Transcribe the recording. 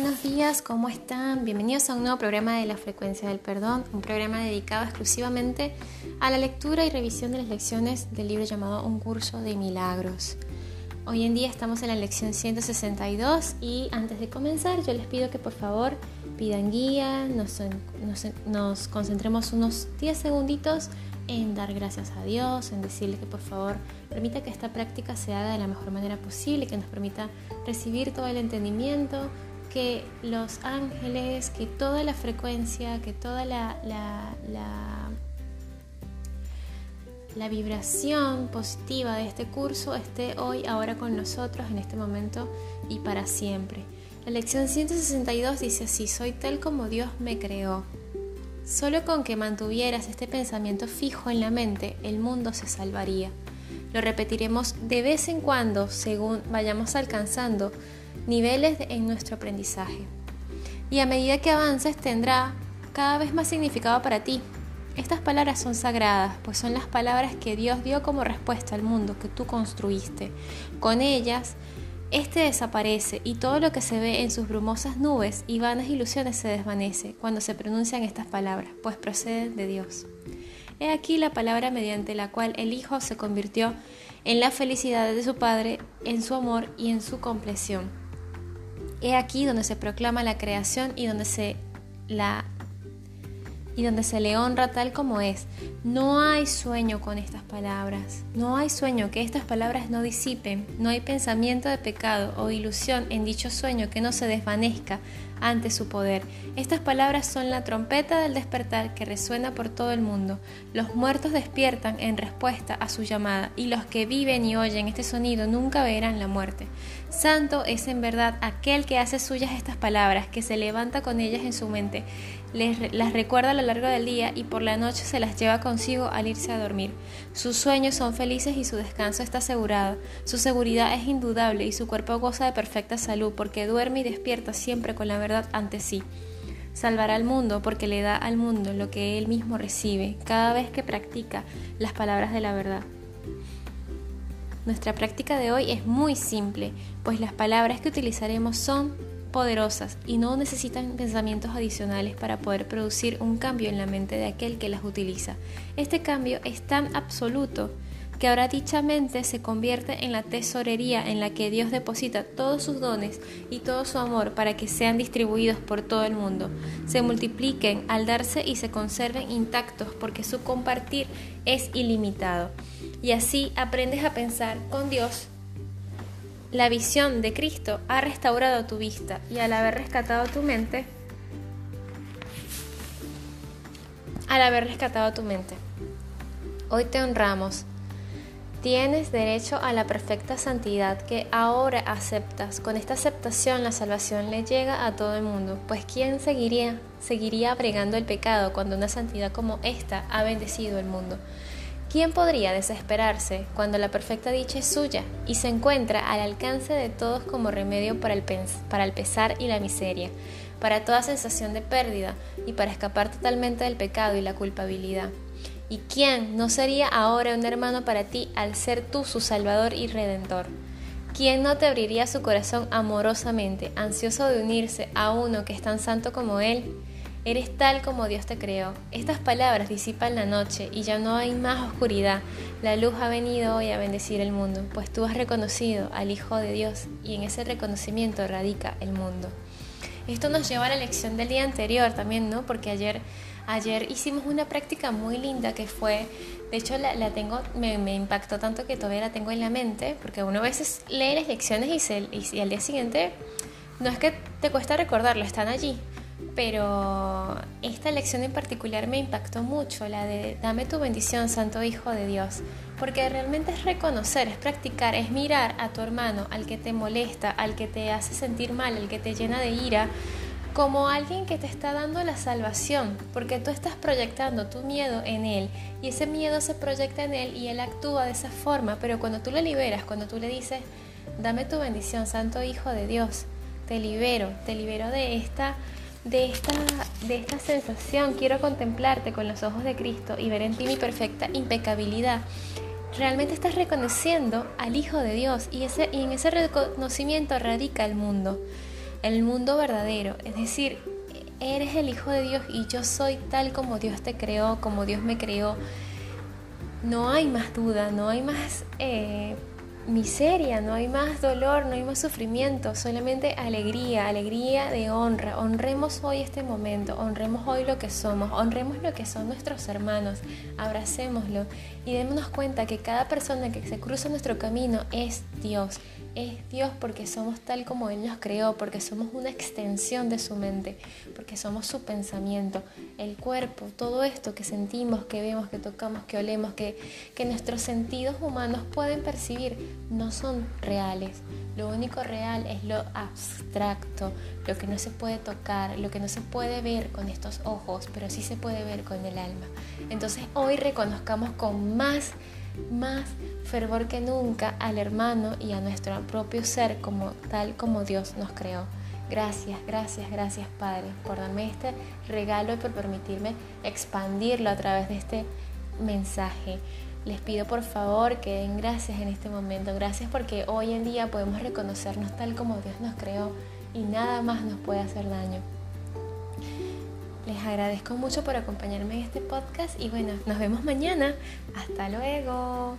buenos días, ¿cómo están? Bienvenidos a un nuevo programa de la frecuencia del perdón, un programa dedicado exclusivamente a la lectura y revisión de las lecciones del libro llamado Un curso de milagros. Hoy en día estamos en la lección 162 y antes de comenzar yo les pido que por favor pidan guía, nos, nos concentremos unos 10 segunditos en dar gracias a Dios, en decirle que por favor permita que esta práctica se haga de la mejor manera posible, que nos permita recibir todo el entendimiento, que los ángeles, que toda la frecuencia, que toda la, la, la, vibración positiva de este curso esté hoy, ahora con nosotros, en este momento y para siempre. La lección 162 dice así, soy tal como Dios me creó. Solo con que mantuvieras este pensamiento fijo en la mente, el mundo se salvaría. Lo repetiremos de vez en cuando según vayamos alcanzando niveles en nuestro aprendizaje. Y a medida que avances tendrá cada vez más significado para ti. Estas palabras son sagradas, pues son las palabras que Dios dio como respuesta al mundo que tú construiste. Con ellas este desaparece y todo lo que se ve en sus brumosas nubes y vanas ilusiones se desvanece cuando se pronuncian estas palabras, pues proceden de Dios. He aquí la palabra mediante la cual el Hijo se convirtió en la felicidad de su Padre, en su amor y en su compleción. He aquí donde se proclama la creación y donde se la y donde se le honra tal como es. No hay sueño con estas palabras, no hay sueño que estas palabras no disipen, no hay pensamiento de pecado o ilusión en dicho sueño que no se desvanezca ante su poder. Estas palabras son la trompeta del despertar que resuena por todo el mundo. Los muertos despiertan en respuesta a su llamada y los que viven y oyen este sonido nunca verán la muerte. Santo es en verdad aquel que hace suyas estas palabras, que se levanta con ellas en su mente las recuerda a lo largo del día y por la noche se las lleva consigo al irse a dormir. Sus sueños son felices y su descanso está asegurado. Su seguridad es indudable y su cuerpo goza de perfecta salud porque duerme y despierta siempre con la verdad ante sí. Salvará al mundo porque le da al mundo lo que él mismo recibe cada vez que practica las palabras de la verdad. Nuestra práctica de hoy es muy simple, pues las palabras que utilizaremos son poderosas y no necesitan pensamientos adicionales para poder producir un cambio en la mente de aquel que las utiliza. Este cambio es tan absoluto que ahora dicha mente se convierte en la tesorería en la que Dios deposita todos sus dones y todo su amor para que sean distribuidos por todo el mundo, se multipliquen al darse y se conserven intactos porque su compartir es ilimitado. Y así aprendes a pensar con Dios la visión de Cristo ha restaurado tu vista y al haber rescatado tu mente, al haber rescatado tu mente, hoy te honramos. Tienes derecho a la perfecta santidad que ahora aceptas. Con esta aceptación la salvación le llega a todo el mundo, pues ¿quién seguiría, seguiría el pecado cuando una santidad como esta ha bendecido el mundo? ¿Quién podría desesperarse cuando la perfecta dicha es suya y se encuentra al alcance de todos como remedio para el, pesar y la miseria, para toda sensación de pérdida y para escapar totalmente del pecado y la culpabilidad? ¿Y quién no sería ahora un hermano para ti al ser tú su Salvador y Redentor? ¿Quién no te abriría su corazón amorosamente, ansioso de unirse a uno que es tan santo como Él? Eres tal como Dios te creó. Estas palabras disipan la noche y ya no hay más oscuridad. La luz ha venido hoy a bendecir el mundo, pues tú has reconocido al Hijo de Dios y en ese reconocimiento radica el mundo. Esto nos lleva a la lección del día anterior también, ¿no? Porque ayer, ayer hicimos una práctica muy linda que fue, de hecho la, tengo, me, impactó tanto que todavía la tengo en la mente, porque uno a veces lee las lecciones y, se, y al día siguiente no es que te cuesta recordarlo, están allí pero esta lección en particular me impactó mucho, la de dame tu bendición, Santo Hijo de Dios, porque realmente es reconocer, es practicar, es mirar a tu hermano, al que te molesta, al que te hace sentir mal, al que te llena de ira, como alguien que te está dando la salvación, porque tú estás proyectando tu miedo en él y ese miedo se proyecta en él y él actúa de esa forma, pero cuando tú le liberas, cuando tú le dices, dame tu bendición, Santo Hijo de Dios, te libero, te libero de esta de esta, de esta sensación, quiero contemplarte con los ojos de Cristo y ver en ti mi perfecta impecabilidad. Realmente estás reconociendo al Hijo de Dios y, ese, y en ese reconocimiento radica el mundo. el mundo verdadero, es decir, eres el Hijo de Dios y yo soy tal como Dios te creó, como Dios me creó. No hay más duda, no hay más eh, miseria, no hay más dolor, no hay más sufrimiento, solamente alegría, alegría de honra. Honremos hoy este momento, honremos hoy lo que somos, honremos lo que son nuestros hermanos, abracémoslo y démonos cuenta que cada persona que se cruza nuestro camino es Dios es Dios porque somos tal como Él nos creó, porque somos una extensión de su mente, porque somos su pensamiento, el cuerpo, todo esto que sentimos, que vemos, que tocamos, que olemos, que, que nuestros sentidos humanos pueden percibir, no son reales. Lo único real es lo abstracto, lo que no se puede tocar, lo que no se puede ver con estos ojos, pero sí se puede ver con el alma. Entonces hoy reconozcamos con más más fervor que nunca al hermano y a nuestro propio ser como tal como Dios nos creó. Gracias, gracias, gracias Padre por darme este regalo y por permitirme expandirlo a través de este mensaje. Les pido por favor que den gracias en este momento. Gracias porque hoy en día podemos reconocernos tal como Dios nos creó y nada más nos puede hacer daño. Les agradezco mucho por acompañarme en este podcast y bueno, nos vemos mañana. Hasta luego.